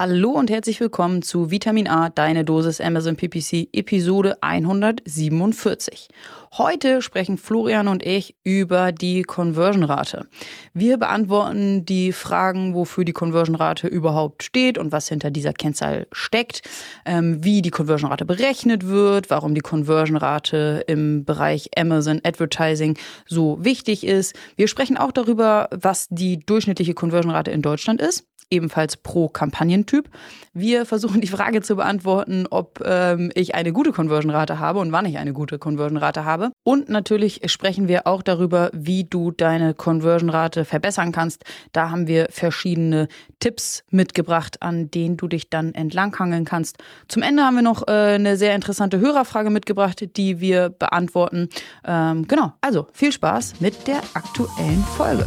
Hallo und herzlich willkommen zu Vitamin A, deine Dosis Amazon PPC, Episode 147. Heute sprechen Florian und ich über die Conversion-Rate. Wir beantworten die Fragen, wofür die Conversion-Rate überhaupt steht und was hinter dieser Kennzahl steckt, ähm, wie die Conversion-Rate berechnet wird, warum die Conversion-Rate im Bereich Amazon Advertising so wichtig ist. Wir sprechen auch darüber, was die durchschnittliche Conversion-Rate in Deutschland ist ebenfalls pro Kampagnentyp. Wir versuchen die Frage zu beantworten, ob ähm, ich eine gute Conversion-Rate habe und wann ich eine gute Conversion-Rate habe. Und natürlich sprechen wir auch darüber, wie du deine Conversion-Rate verbessern kannst. Da haben wir verschiedene Tipps mitgebracht, an denen du dich dann entlanghangeln kannst. Zum Ende haben wir noch äh, eine sehr interessante Hörerfrage mitgebracht, die wir beantworten. Ähm, genau, also viel Spaß mit der aktuellen Folge.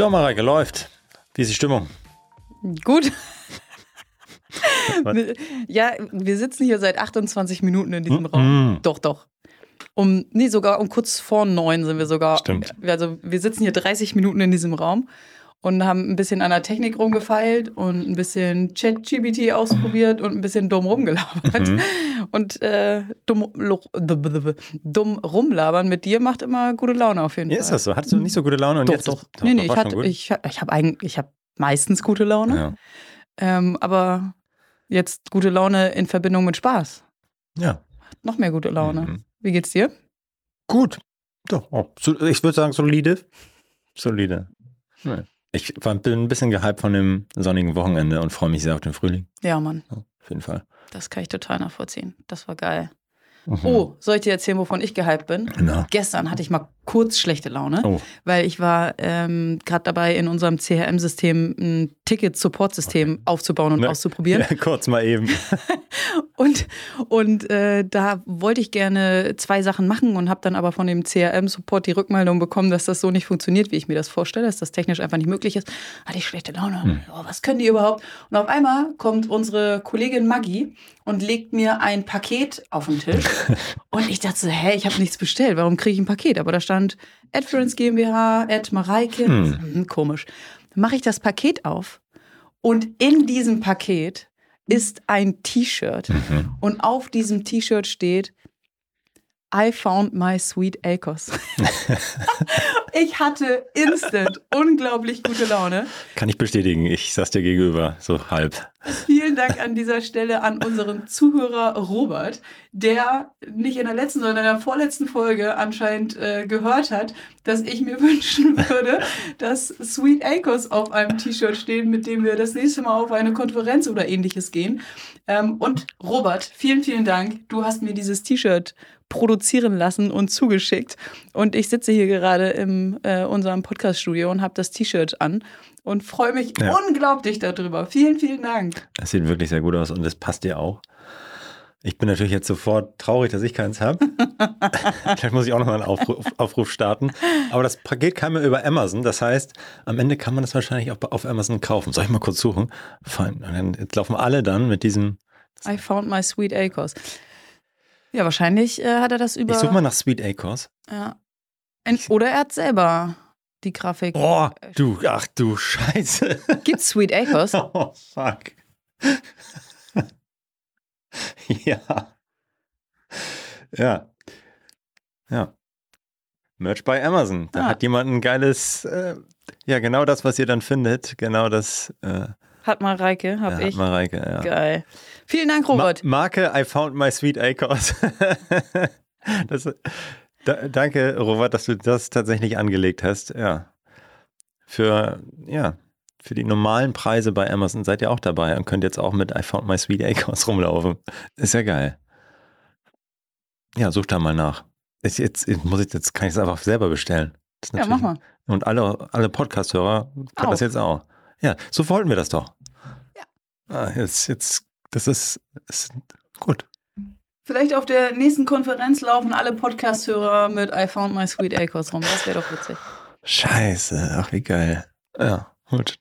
So, Mareike, läuft. Wie ist die Stimmung? Gut. ja, wir sitzen hier seit 28 Minuten in diesem mm -mm. Raum. Doch, doch. Um, nee, sogar um kurz vor neun sind wir sogar. Stimmt. Also wir sitzen hier 30 Minuten in diesem Raum und haben ein bisschen an der Technik rumgefeilt und ein bisschen ChatGPT ausprobiert und ein bisschen dumm rumgelabert. Mhm. Und äh, dumm, dumm rumlabern mit dir macht immer gute Laune auf jeden ja, Fall. Ist das so? Hattest du nicht so gute Laune? Und doch, jetzt doch. Ist, doch. Nee, nee, ich, hatte, ich, ich habe eigentlich, ich habe meistens gute Laune. Ja. Ähm, aber jetzt gute Laune in Verbindung mit Spaß. Ja. Noch mehr gute Laune. Mhm. Wie geht's dir? Gut. Doch. Oh, ich würde sagen, solide. Solide. Nee. Ich bin ein bisschen gehypt von dem sonnigen Wochenende und freue mich sehr auf den Frühling. Ja, Mann. Ja, auf jeden Fall. Das kann ich total nachvollziehen. Das war geil. Mhm. Oh, soll ich dir erzählen, wovon ich gehypt bin? No. Gestern hatte ich mal kurz schlechte Laune, oh. weil ich war ähm, gerade dabei, in unserem CRM-System ein Ticket-Support-System okay. aufzubauen und ne, auszuprobieren. Ja, kurz mal eben. und und äh, da wollte ich gerne zwei Sachen machen und habe dann aber von dem CRM-Support die Rückmeldung bekommen, dass das so nicht funktioniert, wie ich mir das vorstelle, dass das technisch einfach nicht möglich ist. Hatte ich schlechte Laune. Hm. Oh, was können die überhaupt? Und auf einmal kommt unsere Kollegin Maggie und legt mir ein Paket auf den Tisch. und ich dachte so, hä, ich habe nichts bestellt. Warum kriege ich ein Paket? Aber da stand Adference GmbH, Ad Mareike. Hm. Hm, komisch. Dann mache ich das Paket auf und in diesem Paket ist ein T-Shirt. Mhm. Und auf diesem T-Shirt steht I found my sweet Acres. ich hatte instant unglaublich gute Laune. Kann ich bestätigen. Ich saß dir gegenüber, so halb. Vielen Dank an dieser Stelle an unseren Zuhörer Robert, der nicht in der letzten, sondern in der vorletzten Folge anscheinend äh, gehört hat, dass ich mir wünschen würde, dass Sweet Acres auf einem T-Shirt stehen, mit dem wir das nächste Mal auf eine Konferenz oder ähnliches gehen. Ähm, und Robert, vielen, vielen Dank. Du hast mir dieses T-Shirt produzieren lassen und zugeschickt. Und ich sitze hier gerade in äh, unserem Podcast-Studio und habe das T-Shirt an und freue mich ja. unglaublich darüber. Vielen, vielen Dank. Das sieht wirklich sehr gut aus und das passt dir auch. Ich bin natürlich jetzt sofort traurig, dass ich keins habe. Vielleicht muss ich auch nochmal einen Aufruf, Aufruf, starten. Aber das Paket kam ja über Amazon. Das heißt, am Ende kann man das wahrscheinlich auch auf Amazon kaufen. Soll ich mal kurz suchen? Fein. Und dann jetzt laufen alle dann mit diesem. I found my sweet Acres. Ja, wahrscheinlich äh, hat er das über. Ich suche mal nach Sweet Acres. Ja. Ein, oder er hat selber die Grafik. Boah, du, ach du Scheiße. Gibt's Sweet Acres? Oh, fuck. ja. Ja. Ja. Merch bei Amazon. Da ah. hat jemand ein geiles, äh, ja, genau das, was ihr dann findet. Genau das. Äh, hat Mareike, hab ja, ich. Hat Mareike, ja. Geil. Vielen Dank, Robert. Ma Marke, I found my sweet Acres. das, da, danke, Robert, dass du das tatsächlich angelegt hast. Ja. Für, ja, für die normalen Preise bei Amazon seid ihr auch dabei und könnt jetzt auch mit I found my sweet Acres rumlaufen. Ist ja geil. Ja, such da mal nach. Ist jetzt, muss ich, jetzt kann ich es einfach selber bestellen. ja, mach mal. Und alle, alle Podcast-Hörer können Auch. das jetzt auch. Ja, so wollten wir das doch. Ah, jetzt, jetzt, das ist, ist gut. Vielleicht auf der nächsten Konferenz laufen alle Podcast-Hörer mit I found my sweet Acres rum. Das wäre doch witzig. Scheiße, ach wie geil. Ja, gut.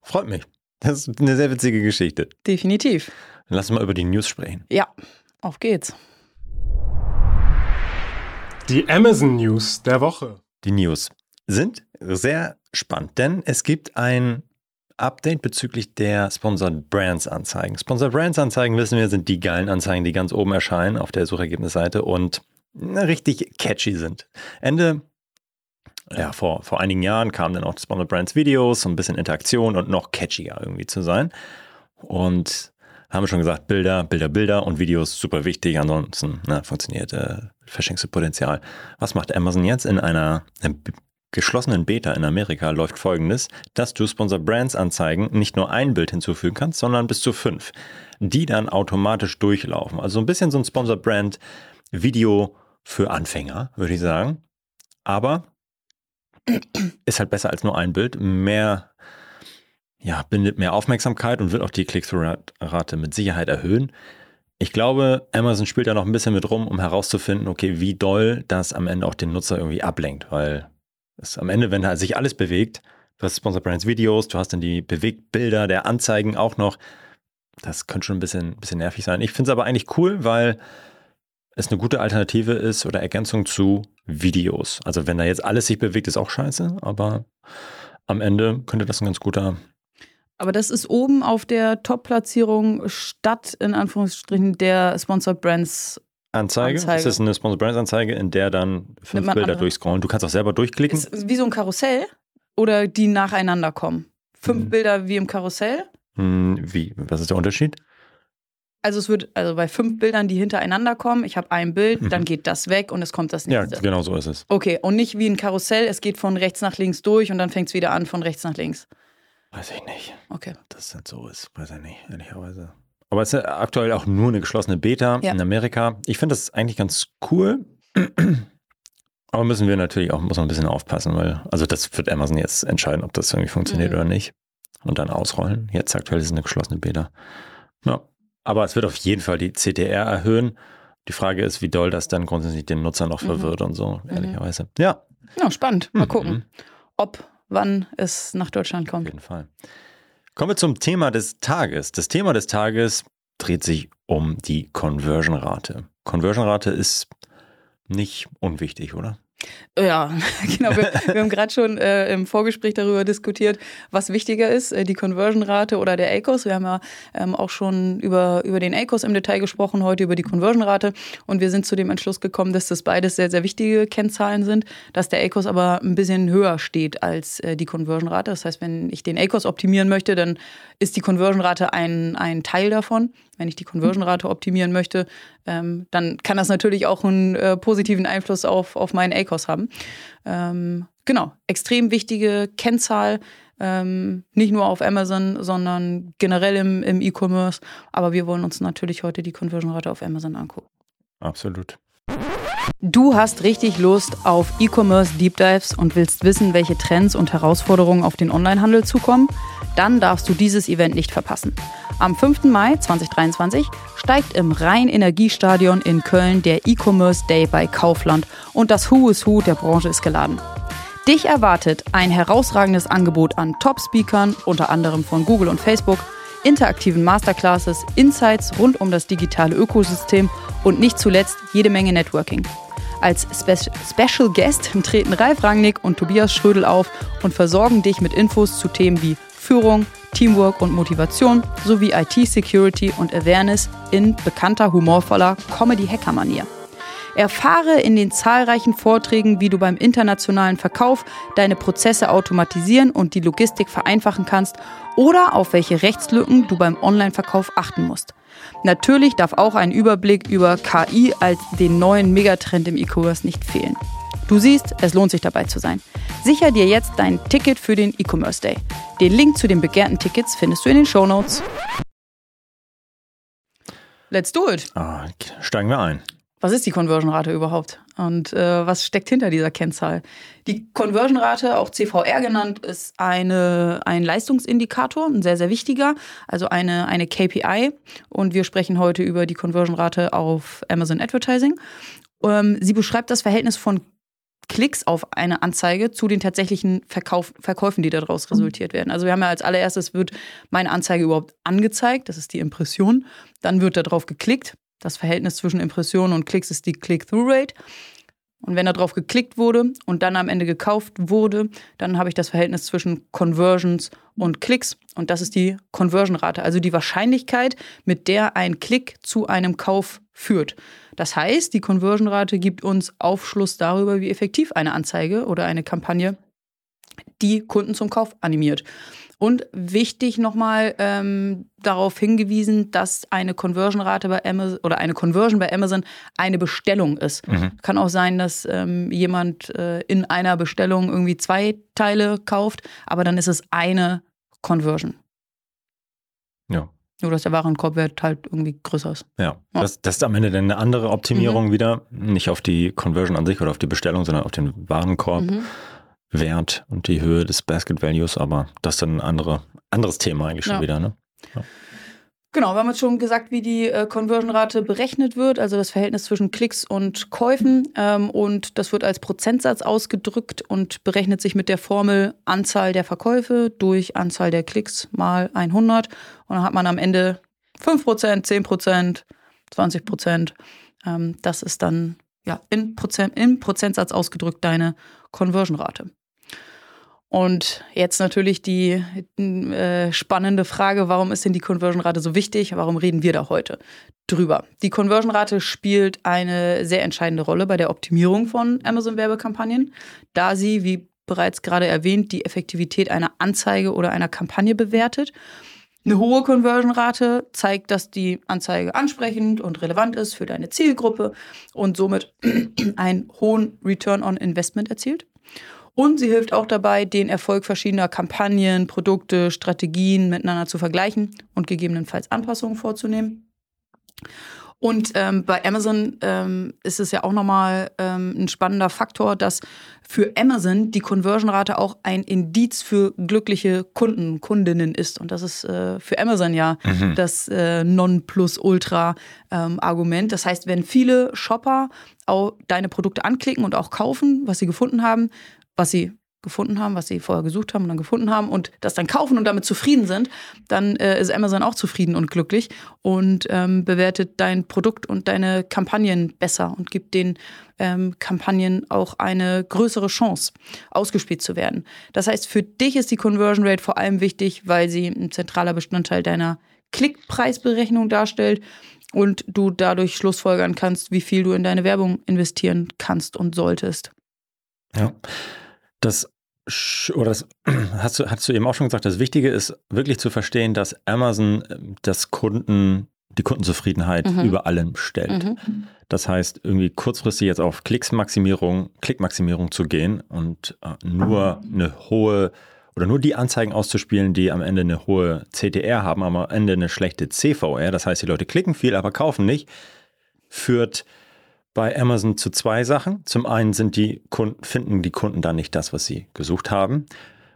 Freut mich. Das ist eine sehr witzige Geschichte. Definitiv. Dann lass uns mal über die News sprechen. Ja, auf geht's. Die Amazon News der Woche. Die News sind sehr spannend, denn es gibt ein Update bezüglich der Sponsored Brands Anzeigen. Sponsored Brands Anzeigen, wissen wir, sind die geilen Anzeigen, die ganz oben erscheinen auf der Suchergebnisseite und richtig catchy sind. Ende, ja, vor, vor einigen Jahren kamen dann auch Sponsored Brands Videos, so ein bisschen Interaktion und noch catchier irgendwie zu sein. Und haben wir schon gesagt, Bilder, Bilder, Bilder und Videos super wichtig. Ansonsten na, funktioniert, äh, verschenkst du Potenzial. Was macht Amazon jetzt in einer, geschlossenen Beta in Amerika? Läuft folgendes, dass du Sponsor Brands Anzeigen nicht nur ein Bild hinzufügen kannst, sondern bis zu fünf, die dann automatisch durchlaufen. Also ein bisschen so ein Sponsor Brand Video für Anfänger, würde ich sagen. Aber ist halt besser als nur ein Bild. Mehr ja, bindet mehr Aufmerksamkeit und wird auch die Click-Through-Rate mit Sicherheit erhöhen. Ich glaube, Amazon spielt da noch ein bisschen mit rum, um herauszufinden, okay, wie doll das am Ende auch den Nutzer irgendwie ablenkt, weil es am Ende, wenn da sich alles bewegt, du hast Sponsor Brands Videos, du hast dann die Bewegtbilder der Anzeigen auch noch, das könnte schon ein bisschen, bisschen nervig sein. Ich finde es aber eigentlich cool, weil es eine gute Alternative ist oder Ergänzung zu Videos. Also wenn da jetzt alles sich bewegt, ist auch scheiße, aber am Ende könnte das ein ganz guter Aber das ist oben auf der Top-Platzierung statt, in Anführungsstrichen, der Sponsored Brands. Anzeige. Anzeige. Es ist eine Sponsor Brands Anzeige, in der dann fünf Bilder andere. durchscrollen. Du kannst auch selber durchklicken. Ist wie so ein Karussell oder die nacheinander kommen. Fünf Mhm. Bilder wie im Karussell. Hm, wie? Was ist der Unterschied? Also es wird, also bei fünf Bildern, die hintereinander kommen, ich habe ein Bild, Mhm. dann geht das weg und es kommt das Ja, nächste. genau so ist es. Okay, und nicht wie ein Karussell, es geht von rechts nach links durch und dann fängt es wieder an von rechts nach links. Weiß ich nicht. Okay. dass das so ist, weiß ich nicht, ehrlicherweise. Aber es ist aktuell auch nur eine geschlossene Beta Ja. in Amerika. Ich finde das eigentlich ganz cool. Aber müssen wir natürlich auch, muss man ein bisschen aufpassen, weil, also das wird Amazon jetzt entscheiden, ob das irgendwie funktioniert Mhm. oder nicht. Und dann ausrollen. Jetzt aktuell ist es eine geschlossene Beta. Ja. Aber es wird auf jeden Fall die CTR erhöhen. Die Frage ist, wie doll das dann grundsätzlich den Nutzer noch Mhm. verwirrt und so, ehrlicherweise. Ja, Ja, spannend. Mal Mhm. gucken, ob, wann es nach Deutschland Auf kommt. jeden Fall. Kommen wir zum Thema des Tages. Das Thema des Tages dreht sich um die Conversion-Rate. Conversion-Rate ist nicht unwichtig, oder? Ja, genau. Wir, wir haben gerade schon äh, im Vorgespräch darüber diskutiert, was wichtiger ist, äh, die Conversion-Rate oder der ACOS. Wir haben ja ähm, auch schon über, über den ACOS im Detail gesprochen, heute über die Conversion-Rate. Und wir sind zu dem Entschluss gekommen, dass das beides sehr, sehr wichtige Kennzahlen sind, dass der ACOS aber ein bisschen höher steht als äh, die Conversion-Rate. Das heißt, wenn ich den ACOS optimieren möchte, dann ist die Conversion-Rate ein, ein Teil davon. Wenn ich die Conversion-Rate optimieren möchte, ähm, dann kann das natürlich auch einen äh, positiven Einfluss auf, auf meinen ACOS haben. Ähm, genau, extrem wichtige Kennzahl, ähm, nicht nur auf Amazon, sondern generell im, im E-Commerce. Aber wir wollen uns natürlich heute die Conversion-Rate auf Amazon angucken. Absolut. Du hast richtig Lust auf E-Commerce Deep Dives und willst wissen, welche Trends und Herausforderungen auf den Onlinehandel zukommen? Dann darfst du dieses Event nicht verpassen. Am 5. Mai 2023 steigt im Rhein-Energiestadion in Köln der E-Commerce Day bei Kaufland und das Who is Who der Branche ist geladen. Dich erwartet ein herausragendes Angebot an Top-Speakern, unter anderem von Google und Facebook, interaktiven Masterclasses, Insights rund um das digitale Ökosystem und nicht zuletzt jede Menge Networking. Als Spe Special Guest treten Ralf Rangnick und Tobias Schrödel auf und versorgen dich mit Infos zu Themen wie Führung, Teamwork und Motivation sowie IT-Security und Awareness in bekannter humorvoller Comedy-Hacker-Manier. Erfahre in den zahlreichen Vorträgen, wie du beim internationalen Verkauf deine Prozesse automatisieren und die Logistik vereinfachen kannst oder auf welche Rechtslücken du beim Online-Verkauf achten musst. Natürlich darf auch ein Überblick über KI als den neuen Megatrend im E-Commerce nicht fehlen. Du siehst, es lohnt sich dabei zu sein. Sicher dir jetzt dein Ticket für den E-Commerce Day. Den Link zu den begehrten Tickets findest du in den Shownotes. Let's do it. Ah, steigen wir ein. Was ist die Conversion-Rate überhaupt? Und äh, was steckt hinter dieser Kennzahl? Die Conversion-Rate, auch CVR genannt, ist eine, ein Leistungsindikator, ein sehr, sehr wichtiger, also eine, eine KPI. Und wir sprechen heute über die Conversion-Rate auf Amazon Advertising. Ähm, sie beschreibt das Verhältnis von Klicks auf eine Anzeige zu den tatsächlichen Verkauf, Verkäufen, die daraus resultiert werden. Also wir haben ja als allererstes wird meine Anzeige überhaupt angezeigt, das ist die Impression. Dann wird darauf geklickt, das Verhältnis zwischen Impressionen und Klicks ist die Click-Through-Rate. Und wenn darauf geklickt wurde und dann am Ende gekauft wurde, dann habe ich das Verhältnis zwischen Conversions und Klicks. Und das ist die Conversion-Rate, also die Wahrscheinlichkeit, mit der ein Klick zu einem Kauf führt. Das heißt, die Conversion-Rate gibt uns Aufschluss darüber, wie effektiv eine Anzeige oder eine Kampagne die Kunden zum Kauf animiert. Und wichtig nochmal ähm, darauf hingewiesen, dass eine Conversion-Rate bei Amazon oder eine Conversion bei Amazon eine Bestellung ist. Mhm. Kann auch sein, dass ähm, jemand äh, in einer Bestellung irgendwie zwei Teile kauft, aber dann ist es eine Conversion. Ja. Nur, dass der Warenkorbwert halt irgendwie größer ist. Ja, ja. Das, das, ist am Ende dann eine andere Optimierung mhm. wieder. Nicht auf die Conversion an sich oder auf die Bestellung, sondern auf den Warenkorb. Mhm. Wert und die Höhe des Basket Values, aber das ist dann ein andere, anderes Thema eigentlich schon ja. wieder. Ne? Ja. Genau, wir haben jetzt schon gesagt, wie die äh, Conversion-Rate berechnet wird, also das Verhältnis zwischen Klicks und Käufen. Ähm, und das wird als Prozentsatz ausgedrückt und berechnet sich mit der Formel Anzahl der Verkäufe durch Anzahl der Klicks mal 100. Und dann hat man am Ende 5%, 10%, 20%. Ähm, das ist dann ja, in, Prozent, in Prozentsatz ausgedrückt deine Conversion-Rate. Und jetzt natürlich die äh, spannende Frage, warum ist denn die Conversion-Rate so wichtig? Warum reden wir da heute drüber? Die Conversion-Rate spielt eine sehr entscheidende Rolle bei der Optimierung von Amazon-Werbekampagnen, da sie, wie bereits gerade erwähnt, die Effektivität einer Anzeige oder einer Kampagne bewertet. Eine hohe Conversion-Rate zeigt, dass die Anzeige ansprechend und relevant ist für deine Zielgruppe und somit einen hohen Return on Investment erzielt. Und sie hilft auch dabei, den Erfolg verschiedener Kampagnen, Produkte, Strategien miteinander zu vergleichen und gegebenenfalls Anpassungen vorzunehmen. Und ähm, bei Amazon ähm, ist es ja auch nochmal ähm, ein spannender Faktor, dass für Amazon die Conversion-Rate auch ein Indiz für glückliche Kunden, Kundinnen ist. Und das ist äh, für Amazon ja mhm. das äh, Non-Plus-Ultra-Argument. Ähm, das heißt, wenn viele Shopper auch deine Produkte anklicken und auch kaufen, was sie gefunden haben, was sie gefunden haben, was sie vorher gesucht haben und dann gefunden haben und das dann kaufen und damit zufrieden sind, dann äh, ist Amazon auch zufrieden und glücklich und ähm, bewertet dein Produkt und deine Kampagnen besser und gibt den ähm, Kampagnen auch eine größere Chance, ausgespielt zu werden. Das heißt, für dich ist die Conversion Rate vor allem wichtig, weil sie ein zentraler Bestandteil deiner Klickpreisberechnung darstellt und du dadurch schlussfolgern kannst, wie viel du in deine Werbung investieren kannst und solltest. Ja. Das oder das hast du, hast du eben auch schon gesagt, das Wichtige ist wirklich zu verstehen, dass Amazon ähm, das Kunden, die Kundenzufriedenheit mhm. über allem stellt. Mhm. Das heißt, irgendwie kurzfristig jetzt auf Klicksmaximierung, Klickmaximierung zu gehen und äh, nur eine hohe oder nur die Anzeigen auszuspielen, die am Ende eine hohe CTR haben, aber am Ende eine schlechte CVR, das heißt, die Leute klicken viel, aber kaufen nicht, führt bei Amazon zu zwei Sachen. Zum einen sind die Kunden, finden die Kunden dann nicht das, was sie gesucht haben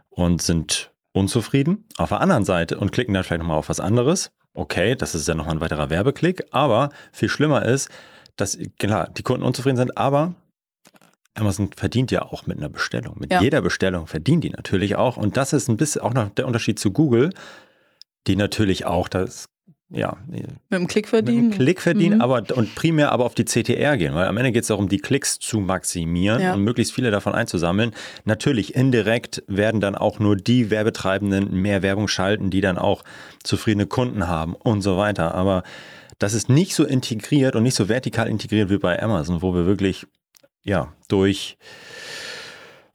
und sind unzufrieden. Auf der anderen Seite und klicken dann vielleicht nochmal auf was anderes. Okay, das ist ja nochmal ein weiterer Werbeklick, aber viel schlimmer ist, dass klar, die Kunden unzufrieden sind, aber Amazon verdient ja auch mit einer Bestellung. Mit ja. jeder Bestellung verdienen die natürlich auch. Und das ist ein bisschen auch noch der Unterschied zu Google, die natürlich auch das ja, mit dem Klick verdienen. Mit dem Klick verdienen, mhm. aber und primär aber auf die CTR gehen, weil am Ende geht es darum, die Klicks zu maximieren ja. und möglichst viele davon einzusammeln. Natürlich indirekt werden dann auch nur die Werbetreibenden mehr Werbung schalten, die dann auch zufriedene Kunden haben und so weiter. Aber das ist nicht so integriert und nicht so vertikal integriert wie bei Amazon, wo wir wirklich ja durch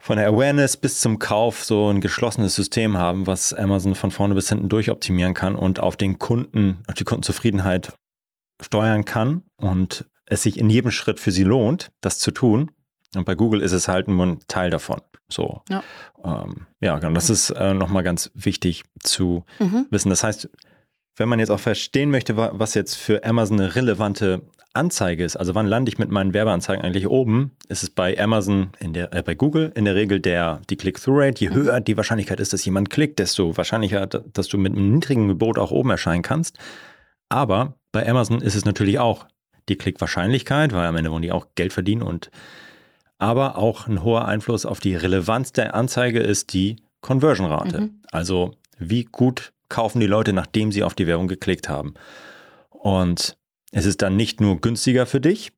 von der Awareness bis zum Kauf so ein geschlossenes System haben, was Amazon von vorne bis hinten durchoptimieren kann und auf den Kunden, auf die Kundenzufriedenheit steuern kann und es sich in jedem Schritt für sie lohnt, das zu tun. Und bei Google ist es halt nur ein Teil davon. So. Ja, ähm, ja genau. Das ist äh, nochmal ganz wichtig zu mhm. wissen. Das heißt, wenn man jetzt auch verstehen möchte, was jetzt für Amazon eine relevante Anzeige ist, also wann lande ich mit meinen Werbeanzeigen eigentlich oben, ist es bei Amazon, in der, äh, bei Google in der Regel der, die Click-Through-Rate. Je höher die Wahrscheinlichkeit ist, dass jemand klickt, desto wahrscheinlicher, dass du mit einem niedrigen Gebot auch oben erscheinen kannst. Aber bei Amazon ist es natürlich auch die Klickwahrscheinlichkeit, weil am Ende wollen die auch Geld verdienen und aber auch ein hoher Einfluss auf die Relevanz der Anzeige ist die Conversion-Rate. Mhm. Also wie gut kaufen die Leute, nachdem sie auf die Werbung geklickt haben. Und es ist dann nicht nur günstiger für dich,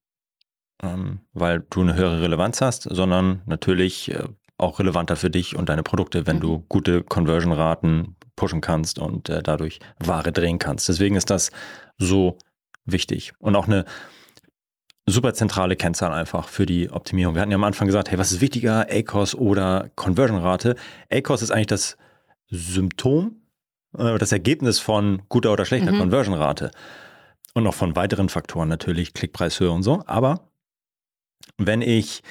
ähm, weil du eine höhere Relevanz hast, sondern natürlich äh, auch relevanter für dich und deine Produkte, wenn mhm. du gute Conversion-Raten pushen kannst und äh, dadurch Ware drehen kannst. Deswegen ist das so wichtig. Und auch eine super zentrale Kennzahl einfach für die Optimierung. Wir hatten ja am Anfang gesagt, hey, was ist wichtiger, ACOS oder Conversion-Rate? ACOS ist eigentlich das Symptom, äh, das Ergebnis von guter oder schlechter mhm. Conversion-Rate. Und noch von weiteren Faktoren natürlich, Klickpreishöhe und so. Aber wenn ich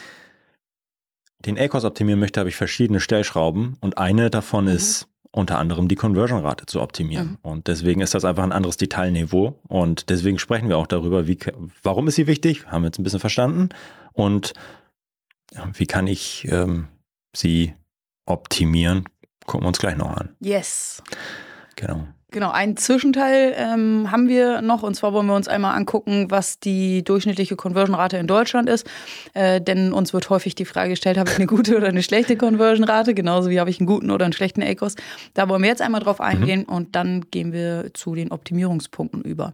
den ACOS optimieren möchte, habe ich verschiedene Stellschrauben und eine davon mhm. ist unter anderem die Conversion-Rate zu optimieren. Mhm. Und deswegen ist das einfach ein anderes Detailniveau. Und deswegen sprechen wir auch darüber, wie, warum ist sie wichtig, haben wir jetzt ein bisschen verstanden. Und wie kann ich ähm, sie optimieren, gucken wir uns gleich noch an. Yes. Genau. Genau, einen Zwischenteil ähm, haben wir noch und zwar wollen wir uns einmal angucken, was die durchschnittliche Conversion-Rate in Deutschland ist. Äh, denn uns wird häufig die Frage gestellt, habe ich eine gute oder eine schlechte Conversion-Rate, genauso wie habe ich einen guten oder einen schlechten ACOS. Da wollen wir jetzt einmal drauf eingehen mhm. und dann gehen wir zu den Optimierungspunkten über.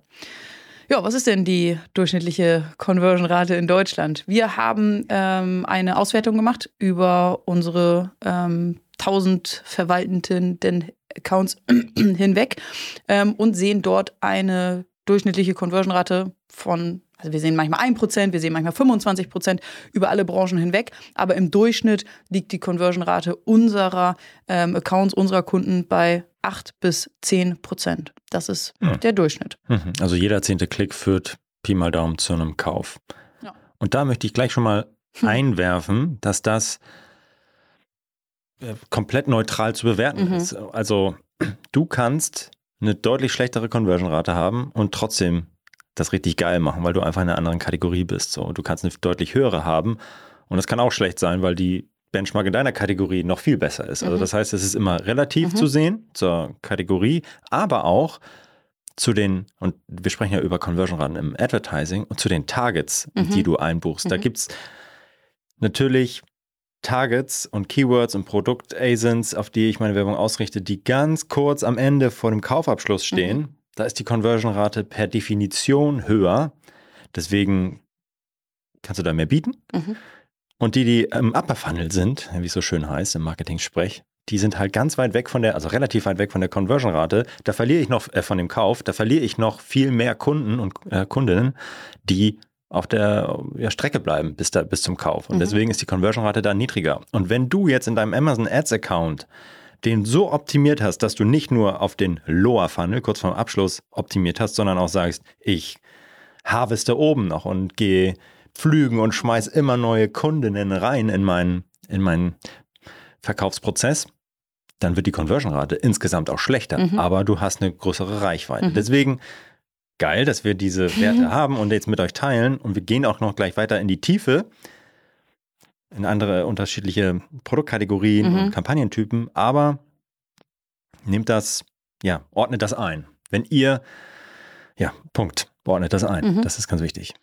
Ja, was ist denn die durchschnittliche Conversion-Rate in Deutschland? Wir haben ähm, eine Auswertung gemacht über unsere ähm, 1000 verwaltenden Accounts hinweg ähm, und sehen dort eine durchschnittliche Conversion-Rate von, also wir sehen manchmal 1%, wir sehen manchmal 25% über alle Branchen hinweg, aber im Durchschnitt liegt die Conversion-Rate unserer ähm, Accounts, unserer Kunden bei 8 bis 10% Das ist ja. der Durchschnitt. Mhm. Also jeder zehnte Klick führt Pi mal Daumen zu einem Kauf. Ja. Und da möchte ich gleich schon mal hm. einwerfen, dass das komplett neutral zu bewerten mhm. ist. Also du kannst eine deutlich schlechtere Conversion-Rate haben und trotzdem das richtig geil machen, weil du einfach in einer anderen Kategorie bist. So, du kannst eine deutlich höhere haben und das kann auch schlecht sein, weil die Benchmark in deiner Kategorie noch viel besser ist. Also mhm. das heißt, es ist immer relativ mhm. zu sehen zur Kategorie, aber auch zu den, und wir sprechen ja über Conversion-Raten im Advertising und zu den Targets, mhm. die du einbuchst. Da mhm. gibt es natürlich Targets und Keywords und Produkt-ASINs, auf die ich meine Werbung ausrichte, die ganz kurz am Ende vor dem Kaufabschluss stehen. Mhm. Da ist die Conversion-Rate per Definition höher. Deswegen kannst du da mehr bieten. Mhm. Und die, die im Upper Funnel sind, wie es so schön heißt im Marketing-Sprech, die sind halt ganz weit weg von der, also relativ weit weg von der Conversion-Rate. Da verliere ich noch, äh, von dem Kauf, da verliere ich noch viel mehr Kunden und äh, Kundinnen, die auf der ja, Strecke bleiben bis, da, bis zum Kauf. Und mhm. deswegen ist die Conversion-Rate da niedriger. Und wenn du jetzt in deinem Amazon Ads-Account den so optimiert hast, dass du nicht nur auf den Lower Funnel kurz vorm Abschluss optimiert hast, sondern auch sagst, ich harveste oben noch und gehe pflügen und schmeiß immer neue Kundinnen rein in meinen, in meinen Verkaufsprozess, dann wird die Conversion-Rate insgesamt auch schlechter, mhm. aber du hast eine größere Reichweite. Mhm. Deswegen geil, dass wir diese Werte mhm. haben und jetzt mit euch teilen. Und wir gehen auch noch gleich weiter in die Tiefe, in andere unterschiedliche Produktkategorien mhm. und Kampagnentypen. Aber nehmt das, ja, ordnet das ein. Wenn ihr, ja, Punkt, ordnet das ein. Mhm. Das ist ganz wichtig.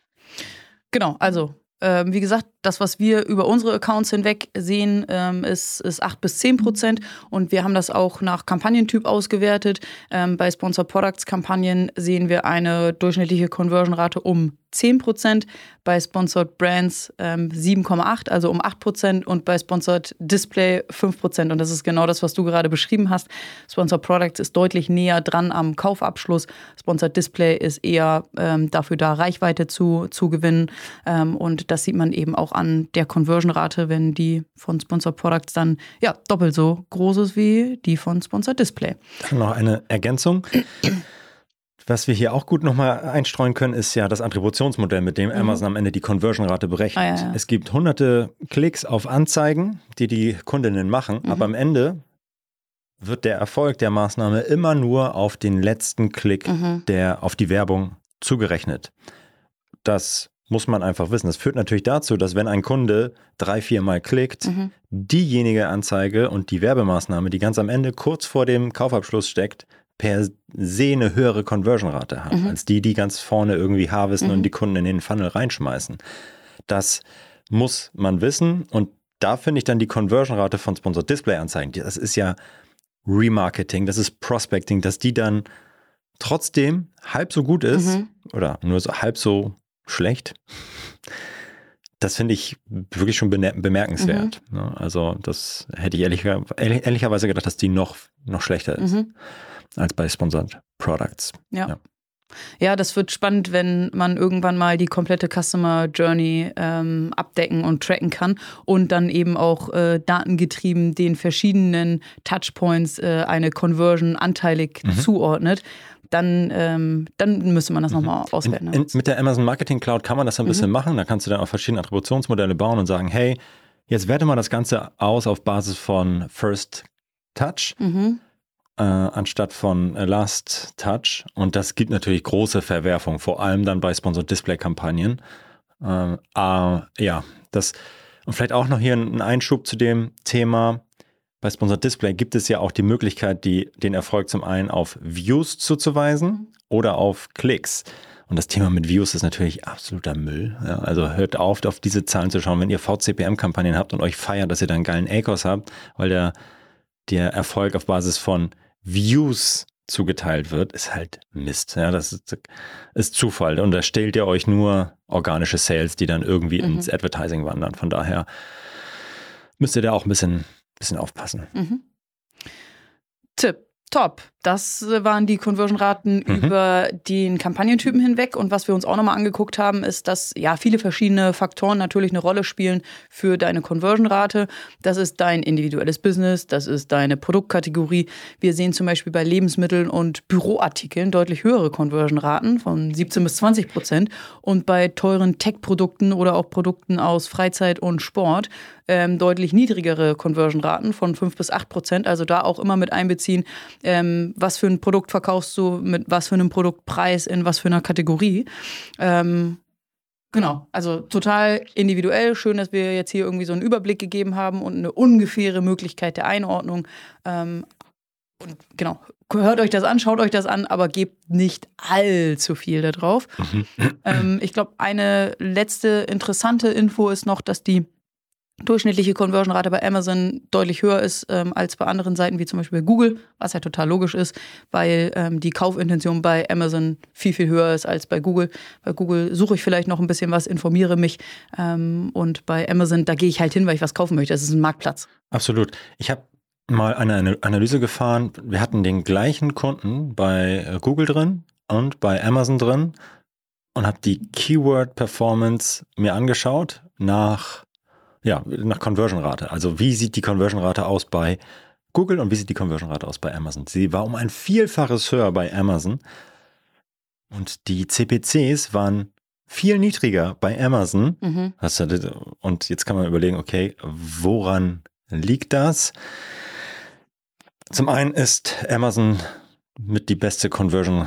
Genau, also ähm, wie gesagt, das, was wir über unsere Accounts hinweg sehen, ähm, ist, ist 8 bis 10 Prozent. Und wir haben das auch nach Kampagnentyp ausgewertet. Ähm, bei Sponsor Products Kampagnen sehen wir eine durchschnittliche Conversion-Rate um 10 Prozent, bei Sponsored Brands ähm, 7,8, also um 8 Prozent und bei Sponsored Display 5 Prozent. Und das ist genau das, was du gerade beschrieben hast. Sponsored Products ist deutlich näher dran am Kaufabschluss. Sponsored Display ist eher ähm, dafür da, Reichweite zu, zu gewinnen. Ähm, und das sieht man eben auch an der Conversion-Rate, wenn die von Sponsored Products dann ja doppelt so groß ist wie die von Sponsored Display. Noch eine Ergänzung. Was wir hier auch gut nochmal einstreuen können, ist ja das Attributionsmodell, mit dem mhm. Amazon am Ende die Conversion-Rate berechnet. Ah, ja, ja. Es gibt hunderte Klicks auf Anzeigen, die die Kundinnen machen, mhm. aber am Ende wird der Erfolg der Maßnahme immer nur auf den letzten Klick der auf die Werbung zugerechnet. Das muss man einfach wissen. Das führt natürlich dazu, dass wenn ein Kunde drei, vier Mal klickt, diejenige Anzeige und die Werbemaßnahme, die ganz am Ende kurz vor dem Kaufabschluss steckt, per se eine höhere Conversion-Rate hat, als die, die ganz vorne irgendwie harvesten und die Kunden in den Funnel reinschmeißen. Das muss man wissen und da finde ich dann die Conversion-Rate von Sponsored Display-Anzeigen, das ist ja Remarketing, das ist Prospecting, dass die dann trotzdem halb so gut ist oder nur so halb so schlecht. Das finde ich wirklich schon bemerkenswert. Ne? Also das hätte ich ehrlicher, ehrlich, ehrlicherweise gedacht, dass die noch, noch schlechter ist Mhm. als bei Sponsored Products. Ja. Ja. Ja. das wird spannend, wenn man irgendwann mal die komplette Customer Journey ähm, abdecken und tracken kann und dann eben auch äh, datengetrieben den verschiedenen Touchpoints äh, eine Conversion anteilig Mhm. zuordnet. Dann, ähm, dann müsste man das nochmal auswerten. In, in, mit der Amazon Marketing Cloud kann man das ein bisschen machen. Da kannst du dann auch verschiedene Attributionsmodelle bauen und sagen, hey, jetzt werte mal das Ganze aus auf Basis von First Touch mhm. Äh, anstatt von äh, Last Touch. Und das gibt natürlich große Verwerfungen, vor allem dann bei Sponsored Display Kampagnen. Ähm, äh, ja, das und vielleicht auch noch hier ein Einschub zu dem Thema. Bei Sponsored Display gibt es ja auch die Möglichkeit, die, den Erfolg zum einen auf Views zuzuweisen oder auf Klicks. Und das Thema mit Views ist natürlich absoluter Müll. Ja, also hört auf, auf diese Zahlen zu schauen. Wenn ihr VCPM-Kampagnen habt und euch feiert, dass ihr dann einen geilen ACOS habt, weil der, der Erfolg auf Basis von Views zugeteilt wird, ist halt Mist. Ja, das ist, ist Zufall. Und da stellt ihr euch nur organische Sales, die dann irgendwie Mhm. ins Advertising wandern. Von daher müsst ihr da auch ein bisschen, bisschen aufpassen. Mhm. Tipp. Top. Das äh, waren die Conversion-Raten Mhm. über den Kampagnentypen hinweg. Und was wir uns auch nochmal angeguckt haben, ist, dass ja viele verschiedene Faktoren natürlich eine Rolle spielen für deine Conversion-Rate. Das ist dein individuelles Business, das ist deine Produktkategorie. Wir sehen zum Beispiel bei Lebensmitteln und Büroartikeln deutlich höhere Conversion-Raten von 17 bis 20 Prozent. Und bei teuren Tech-Produkten oder auch Produkten aus Freizeit und Sport ähm, deutlich niedrigere Conversion-Raten von 5 bis 8 Prozent. Also da auch immer mit einbeziehen, ähm, was für ein Produkt verkaufst du, mit was für einem Produktpreis, in was für einer Kategorie. Ähm, Genau, also total individuell. Schön, dass wir jetzt hier irgendwie so einen Überblick gegeben haben und eine ungefähre Möglichkeit der Einordnung. Ähm, und genau, hört euch das an, schaut euch das an, aber gebt nicht allzu viel da drauf. ähm, ich glaube, eine letzte interessante Info ist noch, dass die durchschnittliche Conversion-Rate bei Amazon deutlich höher ist ähm, als bei anderen Seiten, wie zum Beispiel bei Google, was ja total logisch ist, weil ähm, die Kaufintention bei Amazon viel, viel höher ist als bei Google. Bei Google suche ich vielleicht noch ein bisschen was, informiere mich ähm, und bei Amazon, da gehe ich halt hin, weil ich was kaufen möchte. Das ist ein Marktplatz. Absolut. Ich habe mal eine Ana- Analyse gefahren. Wir hatten den gleichen Kunden bei äh, Google drin und bei Amazon drin und habe die Keyword Performance mir angeschaut nach, ja, nach Conversion-Rate. Also wie sieht die Conversion-Rate aus bei Google und wie sieht die Conversion-Rate aus bei Amazon? Sie war um ein Vielfaches höher bei Amazon und die CPCs waren viel niedriger bei Amazon Mhm. Und jetzt kann man überlegen, okay, woran liegt das? Zum einen ist Amazon mit die beste Conversion,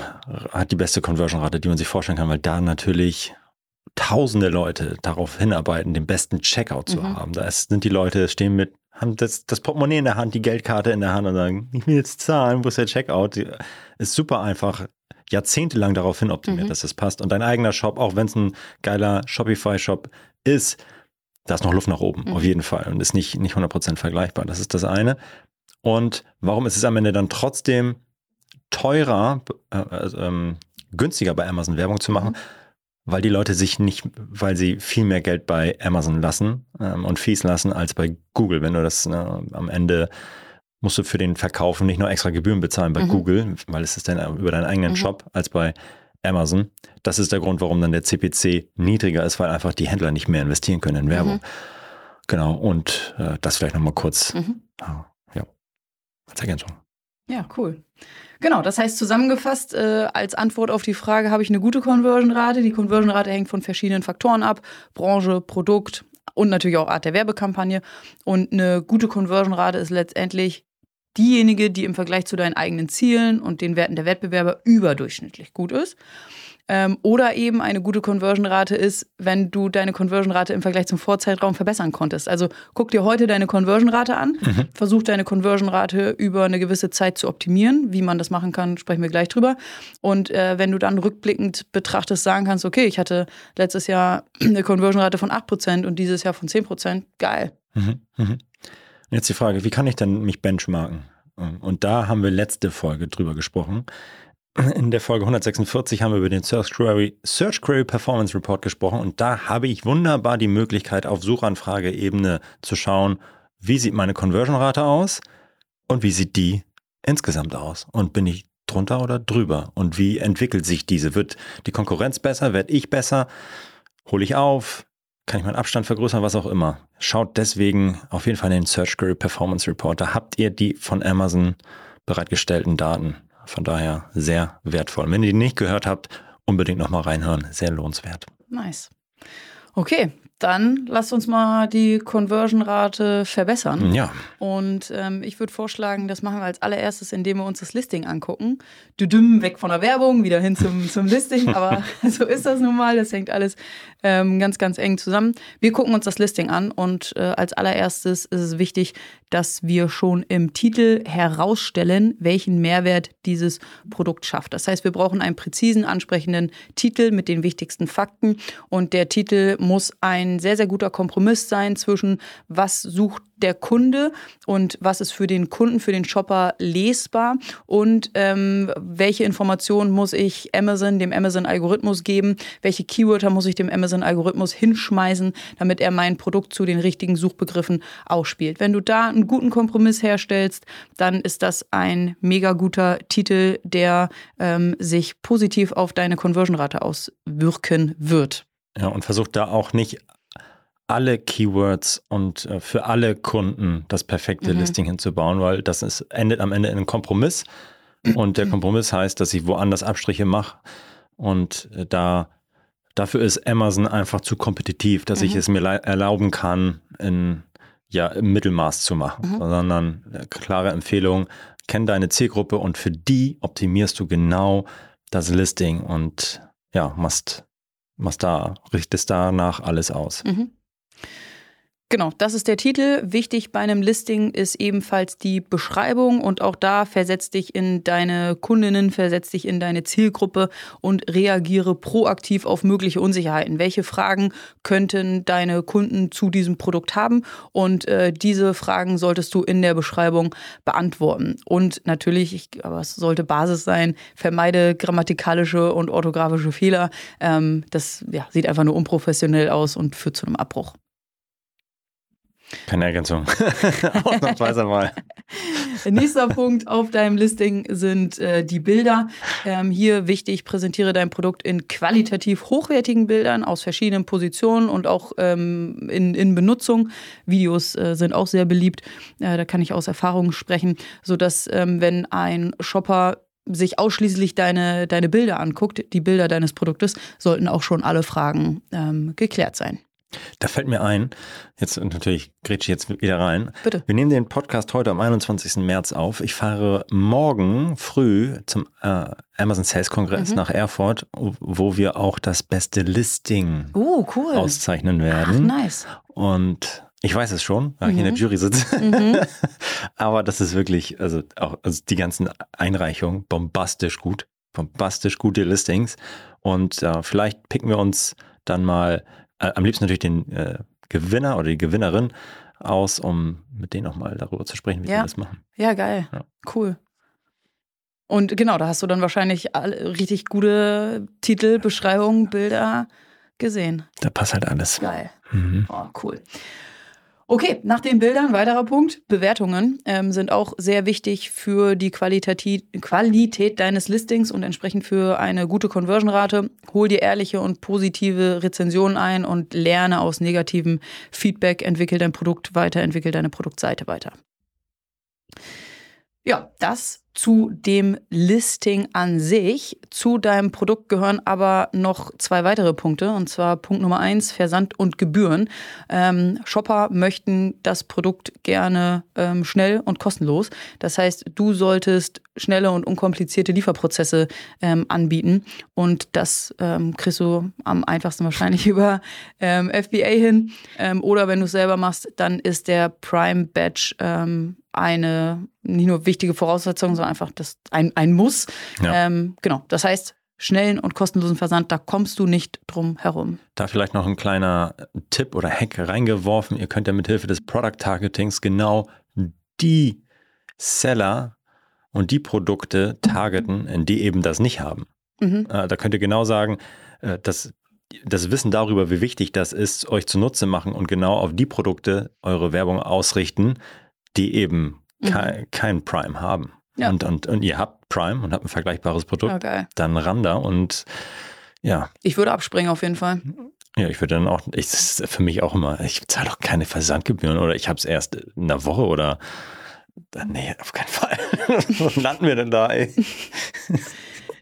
hat die beste Conversion-Rate, die man sich vorstellen kann, weil da natürlich tausende Leute darauf hinarbeiten, den besten Checkout zu Mhm. haben. Da sind die Leute, stehen mit, haben das, das Portemonnaie in der Hand, die Geldkarte in der Hand und sagen, ich will jetzt zahlen, wo ist der Checkout? Ist super einfach, jahrzehntelang darauf hin optimiert, Mhm. dass das passt. Und dein eigener Shop, auch wenn es ein geiler Shopify-Shop ist, da ist noch Luft nach oben, Mhm. auf jeden Fall. Und ist nicht, nicht 100% vergleichbar. Das ist das eine. Und warum ist es am Ende dann trotzdem teurer, äh, also, ähm, günstiger bei Amazon Werbung zu machen? Weil die Leute sich nicht, weil sie viel mehr Geld bei Amazon lassen ähm, und Fees lassen als bei Google. Wenn du das äh, am Ende musst du für den Verkauf nicht nur extra Gebühren bezahlen bei Mhm. Google, weil es ist dann über deinen eigenen Mhm. Shop als bei Amazon. Das ist der Grund, warum dann der CPC niedriger ist, weil einfach die Händler nicht mehr investieren können in Werbung. Mhm. Genau, und äh, das vielleicht nochmal kurz Mhm. ja, ja, als Ergänzung. Ja, cool. Genau, das heißt zusammengefasst, äh, als Antwort auf die Frage, habe ich eine gute Conversion-Rate? Die Conversion-Rate hängt von verschiedenen Faktoren ab, Branche, Produkt und natürlich auch Art der Werbekampagne. Und eine gute Conversion-Rate ist letztendlich diejenige, die im Vergleich zu deinen eigenen Zielen und den Werten der Wettbewerber überdurchschnittlich gut ist. Ähm, oder eben eine gute Conversion-Rate ist, wenn du deine Conversion-Rate im Vergleich zum Vorzeitraum verbessern konntest. Also guck dir heute deine Conversion-Rate an, mhm. versuch deine Conversion-Rate über eine gewisse Zeit zu optimieren. Wie man das machen kann, sprechen wir gleich drüber. Und äh, wenn du dann rückblickend betrachtest, sagen kannst, okay, ich hatte letztes Jahr eine Conversion-Rate von 8% und dieses Jahr von 10%, geil. Mhm. Mhm. Jetzt die Frage, wie kann ich denn mich benchmarken? Und da haben wir letzte Folge drüber gesprochen. In der Folge 146 haben wir über den Search Query, Search Query Performance Report gesprochen und da habe ich wunderbar die Möglichkeit, auf Suchanfrageebene zu schauen, wie sieht meine Conversion-Rate aus und wie sieht die insgesamt aus und bin ich drunter oder drüber und wie entwickelt sich diese? Wird die Konkurrenz besser? Werde ich besser? Hole ich auf? Kann ich meinen Abstand vergrößern? Was auch immer. Schaut deswegen auf jeden Fall in den Search Query Performance Report. Da habt ihr die von Amazon bereitgestellten Daten. Von daher sehr wertvoll. Wenn ihr die nicht gehört habt, unbedingt nochmal reinhören. Sehr lohnenswert. Nice. Okay, dann lasst uns mal die Conversion-Rate verbessern. Ja. Und ähm, ich würde vorschlagen, das machen wir als allererstes, indem wir uns das Listing angucken. Düdüm, weg von der Werbung, wieder hin zum, zum Listing. Aber so ist das nun mal. Das hängt alles ähm, ganz, ganz eng zusammen. Wir gucken uns das Listing an und äh, als allererstes ist es wichtig, dass wir schon im Titel herausstellen, welchen Mehrwert dieses Produkt schafft. Das heißt, wir brauchen einen präzisen, ansprechenden Titel mit den wichtigsten Fakten und der Titel muss ein sehr, sehr guter Kompromiss sein zwischen was sucht der Kunde und was ist für den Kunden, für den Shopper lesbar und ähm, welche Informationen muss ich Amazon, dem Amazon-Algorithmus geben, welche Keywörter muss ich dem Amazon-Algorithmus hinschmeißen, damit er mein Produkt zu den richtigen Suchbegriffen ausspielt. Wenn du da einen guten Kompromiss herstellst, dann ist das ein mega guter Titel, der ähm, sich positiv auf deine Conversion-Rate auswirken wird. Ja, und versucht da auch nicht alle Keywords und äh, für alle Kunden das perfekte mhm. Listing hinzubauen, weil das ist, endet am Ende in einem Kompromiss. Und der Kompromiss heißt, dass ich woanders Abstriche mache. Und äh, da dafür ist Amazon einfach zu kompetitiv, dass mhm. ich es mir erlauben kann, in, ja, im Mittelmaß zu machen. Mhm. Sondern äh, klare Empfehlung, kenn deine Zielgruppe und für die optimierst du genau das Listing und ja, machst, machst da, richtest danach alles aus. Mhm. Genau, das ist der Titel. Wichtig bei einem Listing ist ebenfalls die Beschreibung und auch da versetz dich in deine Kundinnen, versetz dich in deine Zielgruppe und reagiere proaktiv auf mögliche Unsicherheiten. Welche Fragen könnten deine Kunden zu diesem Produkt haben? Und äh, diese Fragen solltest du in der Beschreibung beantworten. Und natürlich, ich, aber es sollte Basis sein, vermeide grammatikalische und orthografische Fehler. Ähm, das ja, sieht einfach nur unprofessionell aus und führt zu einem Abbruch. Keine Ergänzung. Ausnahmsweise mal. Nächster Punkt auf deinem Listing sind äh, die Bilder. Ähm, hier wichtig, präsentiere dein Produkt in qualitativ hochwertigen Bildern aus verschiedenen Positionen und auch ähm, in, in Benutzung. Videos äh, sind auch sehr beliebt. Äh, da kann ich aus Erfahrung sprechen, sodass ähm, wenn ein Shopper sich ausschließlich deine, deine Bilder anguckt, die Bilder deines Produktes, sollten auch schon alle Fragen ähm, geklärt sein. Da fällt mir ein, jetzt natürlich grätsche ich jetzt wieder rein. Bitte. Wir nehmen den Podcast heute am 21. März auf. Ich fahre morgen früh zum äh, Amazon Sales Kongress mhm. nach Erfurt, wo wir auch das beste Listing uh, cool. auszeichnen werden. Ach, nice. Und ich weiß es schon, weil mhm. ich in der mhm. Jury sitze. Mhm. Aber das ist wirklich, also auch also die ganzen Einreichungen, bombastisch gut. Bombastisch gute Listings. Und äh, vielleicht picken wir uns dann mal äh, am liebsten natürlich den äh, Gewinner oder die Gewinnerin aus, um mit denen nochmal darüber zu sprechen, wie ja. sie das machen. Ja, geil. Ja. Cool. Und genau, da hast du dann wahrscheinlich richtig gute Titel, Beschreibungen, Bilder gesehen. Da passt halt alles. Geil. Mhm. Oh, cool. Okay, nach den Bildern, weiterer Punkt. Bewertungen ähm, sind auch sehr wichtig für die Qualität deines Listings und entsprechend für eine gute Conversion-Rate. Hol dir ehrliche und positive Rezensionen ein und lerne aus negativem Feedback. Entwickel dein Produkt weiter, entwickel deine Produktseite weiter. Ja, das zu dem Listing an sich. Zu deinem Produkt gehören aber noch zwei weitere Punkte. Und zwar Punkt Nummer eins, Versand und Gebühren. Ähm, Shopper möchten das Produkt gerne ähm, schnell und kostenlos. Das heißt, du solltest schnelle und unkomplizierte Lieferprozesse ähm, anbieten. Und das ähm, kriegst du am einfachsten wahrscheinlich über ähm, FBA hin. Ähm, oder wenn du es selber machst, dann ist der Prime ähm, eine nicht nur wichtige Voraussetzung, sondern einfach das ein, ein Muss. Ja. Ähm, genau. Das heißt, schnellen und kostenlosen Versand, da kommst du nicht drum herum. Da vielleicht noch ein kleiner Tipp oder Hack reingeworfen. Ihr könnt ja mit Hilfe des Product Targetings genau die Seller und die Produkte targeten, die eben das nicht haben. Mhm. Äh, da könnt ihr genau sagen, äh, dass das Wissen darüber, wie wichtig das ist, euch zunutze machen und genau auf die Produkte eure Werbung ausrichten, die eben mhm. kein, Prime haben. Ja. Und, und, und ihr habt Prime und habt ein vergleichbares Produkt, okay. dann ran da und ja. Ich würde abspringen auf jeden Fall. Ja, ich würde dann auch, ich, das ist für mich auch immer, ich zahle doch keine Versandgebühren oder ich habe es erst in einer Woche oder Nee, auf keinen Fall. Wo landen wir denn da, ey?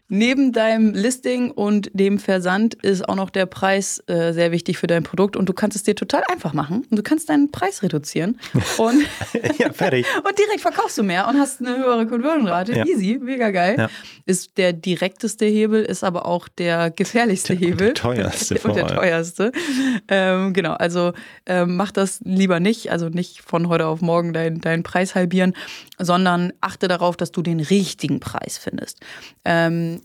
Neben deinem Listing und dem Versand ist auch noch der Preis äh, sehr wichtig für dein Produkt und du kannst es dir total einfach machen und du kannst deinen Preis reduzieren und, ja, fertig. und direkt verkaufst du mehr und hast eine höhere Conversion-Rate. Ja. Easy, mega geil. Ja. Ist der direkteste Hebel, ist aber auch der gefährlichste der, Hebel. Der teuerste. und der teuerste. Ähm, genau, also ähm, mach das lieber nicht, also nicht von heute auf morgen deinen dein Preis halbieren, sondern achte darauf, dass du den richtigen Preis findest. Ähm,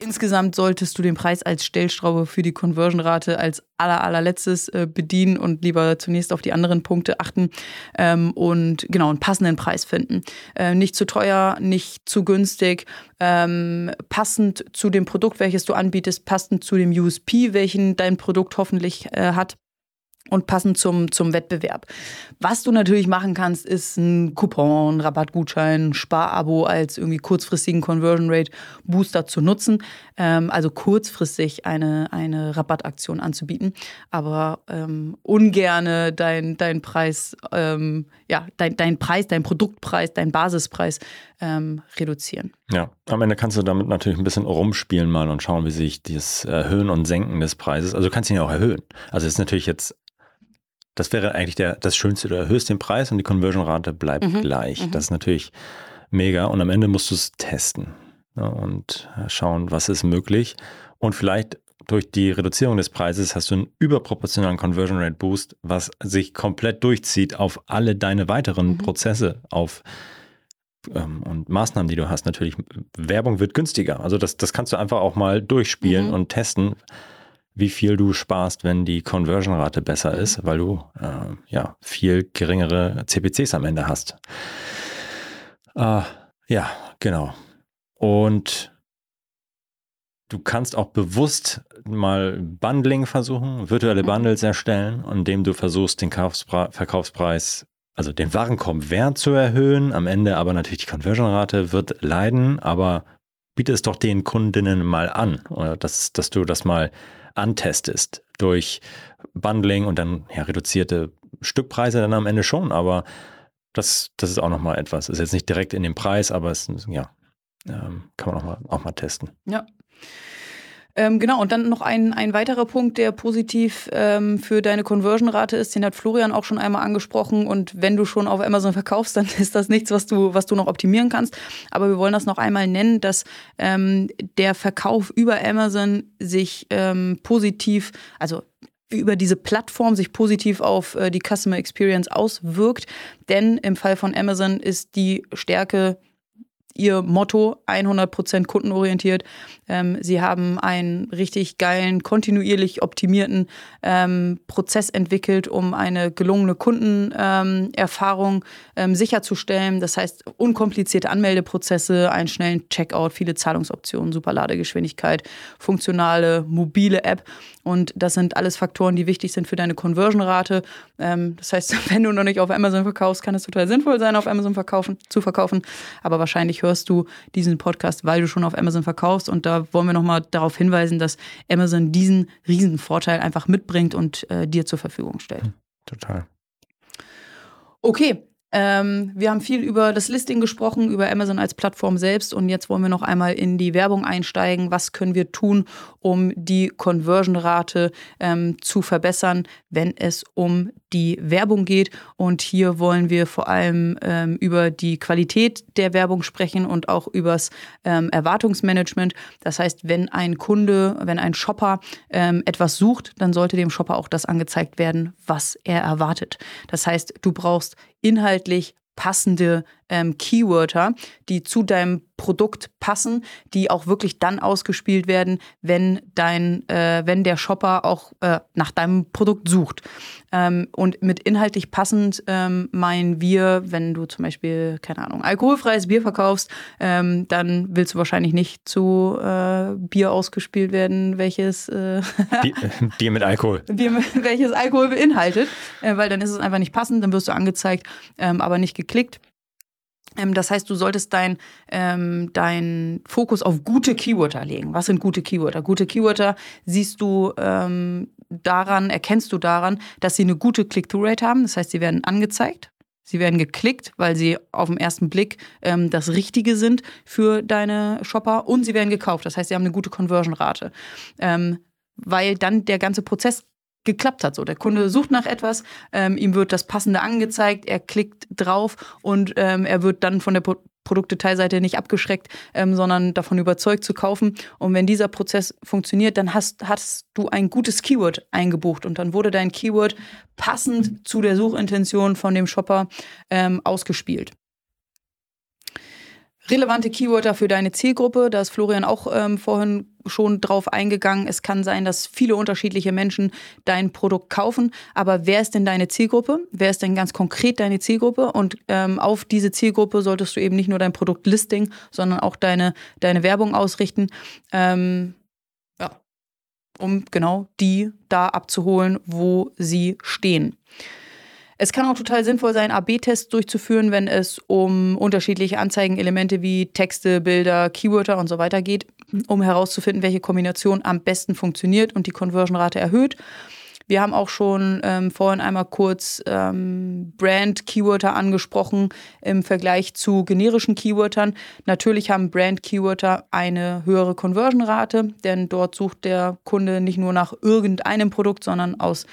Insgesamt solltest du den Preis als Stellschraube für die Conversion-Rate als aller, allerletztes äh, bedienen und lieber zunächst auf die anderen Punkte achten ähm, und genau einen passenden Preis finden. Äh, nicht zu teuer, nicht zu günstig, ähm, passend zu dem Produkt, welches du anbietest, passend zu dem USP, welchen dein Produkt hoffentlich äh, hat und passend zum, zum Wettbewerb. Was du natürlich machen kannst, ist ein Coupon, ein Rabattgutschein, ein Sparabo als irgendwie kurzfristigen Conversion Rate Booster zu nutzen. Ähm, also kurzfristig eine, eine Rabattaktion anzubieten, aber ähm, ungerne dein, dein Preis, ähm, ja, dein, dein Preis, dein Produktpreis, dein Basispreis ähm, reduzieren. Ja, am Ende kannst du damit natürlich ein bisschen rumspielen mal und schauen, wie sich das Erhöhen und Senken des Preises, also du kannst ihn ja auch erhöhen. Also ist natürlich jetzt das wäre eigentlich der, das Schönste. Du erhöhst den Preis und die Conversion-Rate bleibt mhm. gleich. Mhm. Das ist natürlich mega. Und am Ende musst du es testen ne, und schauen, was ist möglich. Und vielleicht durch die Reduzierung des Preises hast du einen überproportionalen Conversion Rate Boost, was sich komplett durchzieht auf alle deine weiteren mhm. Prozesse, auf ähm, und Maßnahmen, die du hast. Natürlich, Werbung wird günstiger. Also das, das kannst du einfach auch mal durchspielen mhm. und testen wie viel du sparst, wenn die Conversion-Rate besser mhm. ist, weil du äh, ja viel geringere CPCs am Ende hast. Äh, ja, genau. Und du kannst auch bewusst mal Bundling versuchen, virtuelle mhm. Bundles erstellen, indem du versuchst, den Verkaufspreis, also den Warenkorbwert zu erhöhen. Am Ende aber natürlich die Conversion-Rate wird leiden, aber biete es doch den Kundinnen mal an, oder dass, dass du das mal antestest durch Bundling und dann ja, reduzierte Stückpreise dann am Ende schon, aber das, das ist auch nochmal etwas. Ist jetzt nicht direkt in dem Preis, aber es ja, ähm, kann man auch mal, auch mal testen. Ja. Ähm, genau, und dann noch ein, ein weiterer Punkt, der positiv ähm, für deine Conversion-Rate ist, den hat Florian auch schon einmal angesprochen. Und wenn du schon auf Amazon verkaufst, dann ist das nichts, was du, was du noch optimieren kannst. Aber wir wollen das noch einmal nennen, dass ähm, der Verkauf über Amazon sich ähm, positiv, also über diese Plattform sich positiv auf äh, die Customer Experience auswirkt. Denn im Fall von Amazon ist die Stärke ihr Motto 100% kundenorientiert. Ähm, sie haben einen richtig geilen, kontinuierlich optimierten ähm, Prozess entwickelt, um eine gelungene Kundenerfahrung ähm, sicherzustellen. Das heißt, unkomplizierte Anmeldeprozesse, einen schnellen Checkout, viele Zahlungsoptionen, super Ladegeschwindigkeit, funktionale mobile App. Und das sind alles Faktoren, die wichtig sind für deine Conversion-Rate. Ähm, das heißt, wenn du noch nicht auf Amazon verkaufst, kann es total sinnvoll sein, auf Amazon verkaufen, zu verkaufen. Aber wahrscheinlich hörst du diesen Podcast, weil du schon auf Amazon verkaufst. Und da wollen wir nochmal darauf hinweisen, dass Amazon diesen riesen Vorteil einfach mitbringt und äh, dir zur Verfügung stellt. Hm, total. Okay, Ähm, wir haben viel über das Listing gesprochen, über Amazon als Plattform selbst und jetzt wollen wir noch einmal in die Werbung einsteigen. Was können wir tun, um die Conversion-Rate ähm, zu verbessern, wenn es um die Werbung geht? Und hier wollen wir vor allem ähm, über die Qualität der Werbung sprechen und auch übers ähm, Erwartungsmanagement. Das heißt, wenn ein Kunde, wenn ein Shopper ähm, etwas sucht, dann sollte dem Shopper auch das angezeigt werden, was er erwartet. Das heißt, du brauchst inhaltlich passende ähm, Keywörter, die zu deinem Produkt passen, die auch wirklich dann ausgespielt werden, wenn dein, äh, wenn der Shopper auch äh, nach deinem Produkt sucht. Ähm, und mit inhaltlich passend ähm, meinen wir, wenn du zum Beispiel, keine Ahnung, alkoholfreies Bier verkaufst, ähm, dann willst du wahrscheinlich nicht zu äh, Bier ausgespielt werden, welches äh, Bier mit Alkohol. Bier, welches Alkohol beinhaltet, äh, weil dann ist es einfach nicht passend, dann wirst du angezeigt, ähm, aber nicht geklickt. Ähm, das heißt, du solltest dein, ähm, dein Fokus auf gute Keywörter legen. Was sind gute Keywörter? Gute Keywörter siehst du ähm, daran, erkennst du daran, dass sie eine gute Click-Through-Rate haben. Das heißt, sie werden angezeigt. Sie werden geklickt, weil sie auf den ersten Blick ähm, das Richtige sind für deine Shopper und sie werden gekauft. Das heißt, sie haben eine gute Conversion-Rate. Ähm, weil dann der ganze Prozess geklappt hat. So, der Kunde sucht nach etwas, ähm, ihm wird das Passende angezeigt, er klickt drauf und ähm, er wird dann von der Pro Produktdetailseite nicht abgeschreckt, ähm, sondern davon überzeugt zu kaufen. Und wenn dieser Prozess funktioniert, dann hast, hast du ein gutes Keyword eingebucht und dann wurde dein Keyword passend zu der Suchintention von dem Shopper ähm, ausgespielt relevante Keywörter für deine Zielgruppe. Da ist Florian auch ähm, vorhin schon drauf eingegangen. Es kann sein, dass viele unterschiedliche Menschen dein Produkt kaufen. Aber wer ist denn deine Zielgruppe? Wer ist denn ganz konkret deine Zielgruppe? Und ähm, auf diese Zielgruppe solltest du eben nicht nur dein Produktlisting, sondern auch deine, deine Werbung ausrichten. Ähm, ja, um genau die da abzuholen, wo sie stehen. Es kann auch total sinnvoll sein, AB-Tests durchzuführen, wenn es um unterschiedliche Anzeigenelemente wie Texte, Bilder, Keywörter und so weiter geht, um herauszufinden, welche Kombination am besten funktioniert und die Conversion-Rate erhöht. Wir haben auch schon ähm, vorhin einmal kurz ähm, Brand-Keywörter angesprochen im Vergleich zu generischen Keywörtern. Natürlich haben Brand-Keywörter eine höhere Conversion-Rate, denn dort sucht der Kunde nicht nur nach irgendeinem Produkt, sondern aus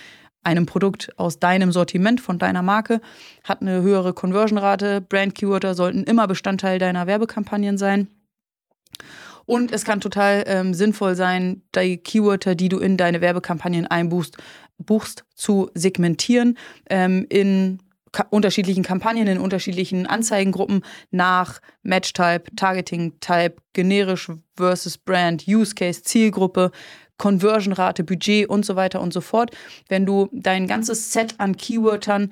einem Produkt aus deinem Sortiment von deiner Marke, hat eine höhere Conversion-Rate. Brand-Keywörter sollten immer Bestandteil deiner Werbekampagnen sein. Und es kann total ähm, sinnvoll sein, die Keywörter, die du in deine Werbekampagnen einbuchst, buchst, zu segmentieren ähm, in ka unterschiedlichen Kampagnen, in unterschiedlichen Anzeigengruppen nach Match-Type, Targeting-Type, generisch versus Brand, Use Case, Zielgruppe, Conversion-Rate, Budget und so weiter und so fort. Wenn du dein ganzes Set an Keywörtern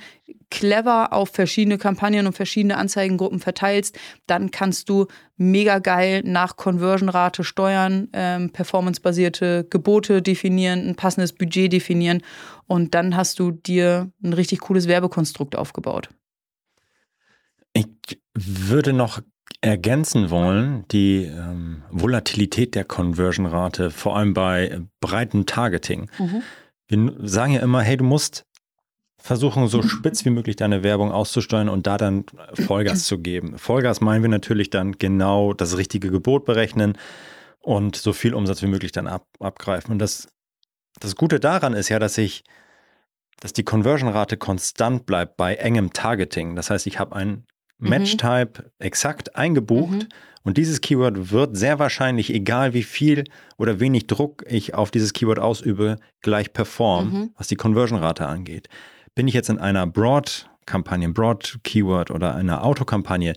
clever auf verschiedene Kampagnen und verschiedene Anzeigengruppen verteilst, dann kannst du mega geil nach Conversion-Rate steuern, ähm, performancebasierte Gebote definieren, ein passendes Budget definieren und dann hast du dir ein richtig cooles Werbekonstrukt aufgebaut. Ich würde noch ergänzen wollen, die ähm, Volatilität der Conversion-Rate, vor allem bei breitem Targeting. Mhm. Wir sagen ja immer, hey, du musst versuchen, so spitz wie möglich deine Werbung auszusteuern und da dann Vollgas zu geben. Vollgas meinen wir natürlich dann genau das richtige Gebot berechnen und so viel Umsatz wie möglich dann ab, abgreifen. Und das, das Gute daran ist ja, dass ich, dass die Conversion-Rate konstant bleibt bei engem Targeting. Das heißt, ich habe ein Mhm. Match-Type mhm. exakt eingebucht. Mhm. Und dieses Keyword wird sehr wahrscheinlich, egal wie viel oder wenig Druck ich auf dieses Keyword ausübe, gleich performen, mhm. was die Conversion-Rate angeht. Bin ich jetzt in einer Broad-Kampagne, Broad-Keyword oder einer Autokampagne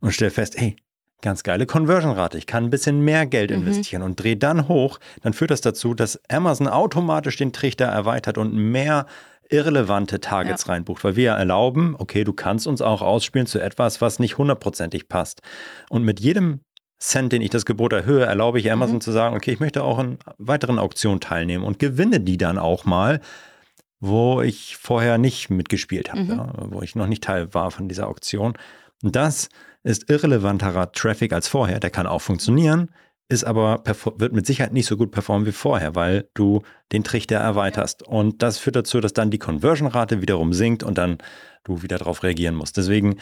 und stelle fest, hey, ganz geile Conversion-Rate, ich kann ein bisschen mehr Geld mhm. investieren und drehe dann hoch, dann führt das dazu, dass Amazon automatisch den Trichter erweitert und mehr irrelevante Targets ja. reinbucht, weil wir ja erlauben, okay, du kannst uns auch ausspielen zu etwas, was nicht hundertprozentig passt. Und mit jedem Cent, den ich das Gebot erhöhe, erlaube ich Amazon mhm. zu sagen, okay, ich möchte auch in weiteren Auktionen teilnehmen und gewinne die dann auch mal, wo ich vorher nicht mitgespielt habe, mhm. ja, wo ich noch nicht Teil war von dieser Auktion. Und das ist irrelevanterer Traffic als vorher. Der kann auch funktionieren, ist aber wird mit Sicherheit nicht so gut performen wie vorher, weil du den Trichter erweiterst. Und das führt dazu, dass dann die Conversion-Rate wiederum sinkt und dann du wieder darauf reagieren musst. Deswegen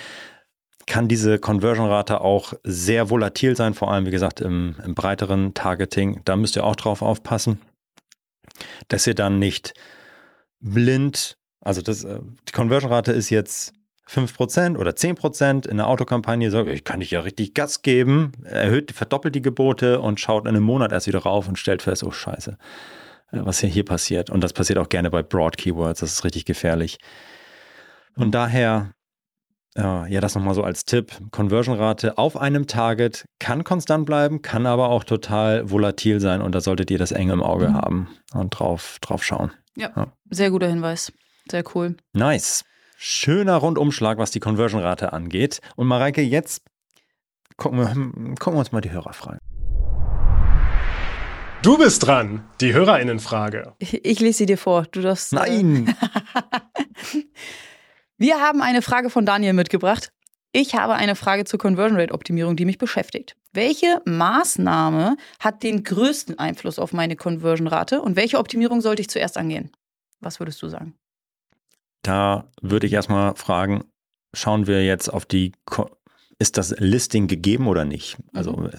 kann diese Conversion-Rate auch sehr volatil sein, vor allem, wie gesagt, im, im breiteren Targeting. Da müsst ihr auch drauf aufpassen, dass ihr dann nicht blind, also das, äh, die Conversion-Rate ist jetzt 5% oder 10% in der Autokampagne, sagt, ich kann dich ja richtig Gas geben, erhöht, verdoppelt die Gebote und schaut in einem Monat erst wieder rauf und stellt fest, oh Scheiße, äh, was hier, hier passiert. Und das passiert auch gerne bei Broad Keywords, das ist richtig gefährlich. Und daher, äh, ja, das nochmal so als Tipp, Conversion-Rate auf einem Target kann konstant bleiben, kann aber auch total volatil sein und da solltet ihr das eng im Auge mhm. haben und drauf, drauf schauen. Ja, ja, sehr guter Hinweis. Sehr cool. Nice. Schöner Rundumschlag, was die Conversion-Rate angeht. Und Mareike, jetzt gucken wir, gucken wir uns mal die Hörerfragen. Du bist dran, die Hörerinnenfrage. Ich, ich lese sie dir vor. Du darfst. Äh, Nein! wir haben eine Frage von Daniel mitgebracht. Ich habe eine Frage zur Conversion Rate Optimierung, die mich beschäftigt. Welche Maßnahme hat den größten Einfluss auf meine Conversion Rate und welche Optimierung sollte ich zuerst angehen? Was würdest du sagen? Da würde ich erstmal fragen, schauen wir jetzt auf die, ist das Listing gegeben oder nicht? Also, mhm.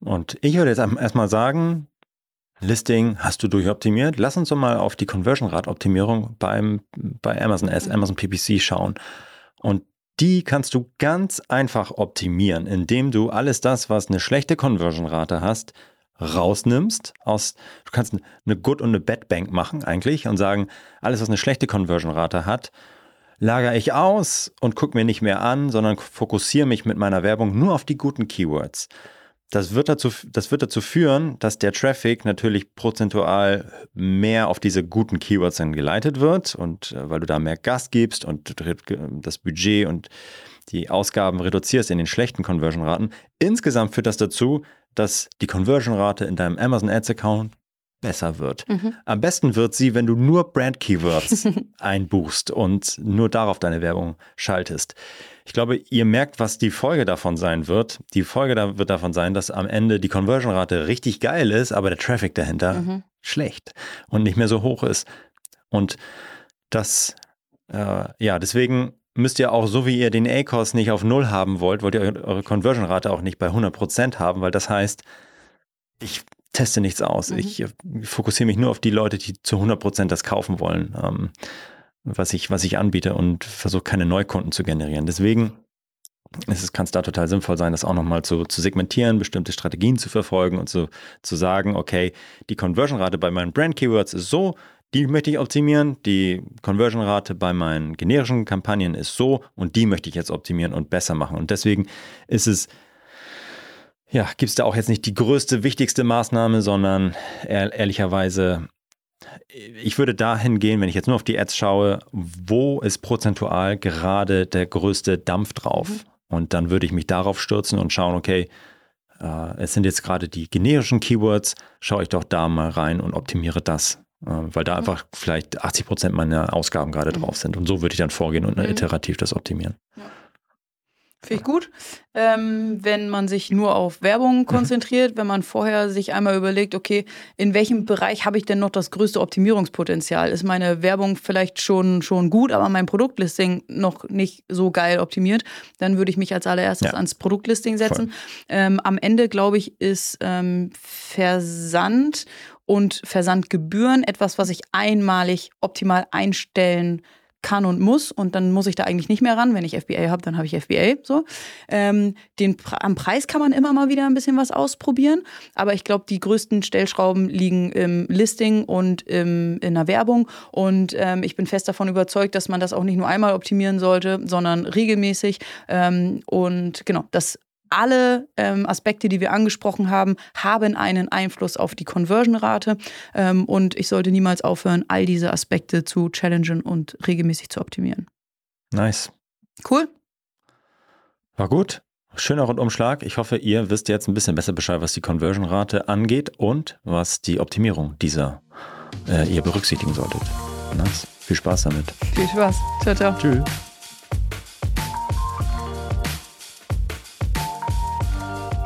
und ich würde jetzt erstmal sagen, Listing hast du durchoptimiert. Lass uns doch mal auf die Conversion Rate Optimierung beim, bei Amazon S, mhm. Amazon PPC schauen. Und die kannst du ganz einfach optimieren, indem du alles das, was eine schlechte Conversion Rate hast, rausnimmst aus, du kannst eine Good und eine Bad Bank machen eigentlich und sagen, alles, was eine schlechte Conversion-Rate hat, lagere ich aus und gucke mir nicht mehr an, sondern fokussiere mich mit meiner Werbung nur auf die guten Keywords. Das wird, dazu, das wird dazu führen, dass der Traffic natürlich prozentual mehr auf diese guten Keywords dann geleitet wird und äh, weil du da mehr Gas gibst und das Budget und die Ausgaben reduzierst in den schlechten Conversion-Raten. Insgesamt führt das dazu, dass die Conversion-Rate in deinem Amazon Ads-Account besser wird. Mhm. Am besten wird sie, wenn du nur Brand-Keywords einbuchst und nur darauf deine Werbung schaltest. Ich glaube, ihr merkt, was die Folge davon sein wird. Die Folge da wird davon sein, dass am Ende die Conversion-Rate richtig geil ist, aber der Traffic dahinter mhm. schlecht und nicht mehr so hoch ist. Und das, äh, ja, deswegen müsst ihr auch, so wie ihr den A-Cost nicht auf Null haben wollt, wollt ihr eure Conversion-Rate auch nicht bei 100% haben, weil das heißt, ich teste nichts aus. Mhm. Ich fokussiere mich nur auf die Leute, die zu 100% das kaufen wollen, ähm, was, ich, was ich anbiete und versuche keine Neukunden zu generieren. Deswegen kann es da total sinnvoll sein, das auch nochmal zu, zu segmentieren, bestimmte Strategien zu verfolgen und zu, zu sagen, okay, die Conversion-Rate bei meinen Brand-Keywords ist so, die möchte ich optimieren. Die Conversion-Rate bei meinen generischen Kampagnen ist so und die möchte ich jetzt optimieren und besser machen. Und deswegen ist es, ja, gibt es da auch jetzt nicht die größte, wichtigste Maßnahme, sondern ehr, ehrlicherweise, ich würde dahin gehen, wenn ich jetzt nur auf die Ads schaue, wo ist prozentual gerade der größte Dampf drauf? Mhm. Und dann würde ich mich darauf stürzen und schauen, okay, äh, es sind jetzt gerade die generischen Keywords, schaue ich doch da mal rein und optimiere das. Äh, weil da einfach vielleicht 80 Prozent meiner Ausgaben gerade mhm. drauf sind. Und so würde ich dann vorgehen und mhm. iterativ das optimieren. Ja. Finde ich gut. Ähm, wenn man sich nur auf Werbung mhm. konzentriert, wenn man vorher sich einmal überlegt, okay, in welchem Bereich habe ich denn noch das größte Optimierungspotenzial? Ist meine Werbung vielleicht schon, schon gut, aber mein Produktlisting noch nicht so geil optimiert? Dann würde ich mich als allererstes ja. ans Produktlisting setzen. Ähm, am Ende, glaube ich, ist ähm, Versand und Versandgebühren etwas, was ich einmalig optimal einstellen kann und muss und dann muss ich da eigentlich nicht mehr ran. Wenn ich FBA habe, dann habe ich FBA. So. Ähm, den, am Preis kann man immer mal wieder ein bisschen was ausprobieren, aber ich glaube, die größten Stellschrauben liegen im Listing und im, in der Werbung und ähm, ich bin fest davon überzeugt, dass man das auch nicht nur einmal optimieren sollte, sondern regelmäßig ähm, und genau, das alle ähm, Aspekte, die wir angesprochen haben, haben einen Einfluss auf die Conversion-Rate. Ähm, und ich sollte niemals aufhören, all diese Aspekte zu challengen und regelmäßig zu optimieren. Nice. Cool. War gut. Schöner Rundumschlag. Ich hoffe, ihr wisst jetzt ein bisschen besser Bescheid, was die Conversion-Rate angeht und was die Optimierung dieser äh, ihr berücksichtigen solltet. Nice. Viel Spaß damit. Viel Spaß. Ciao, ciao. Tschüss.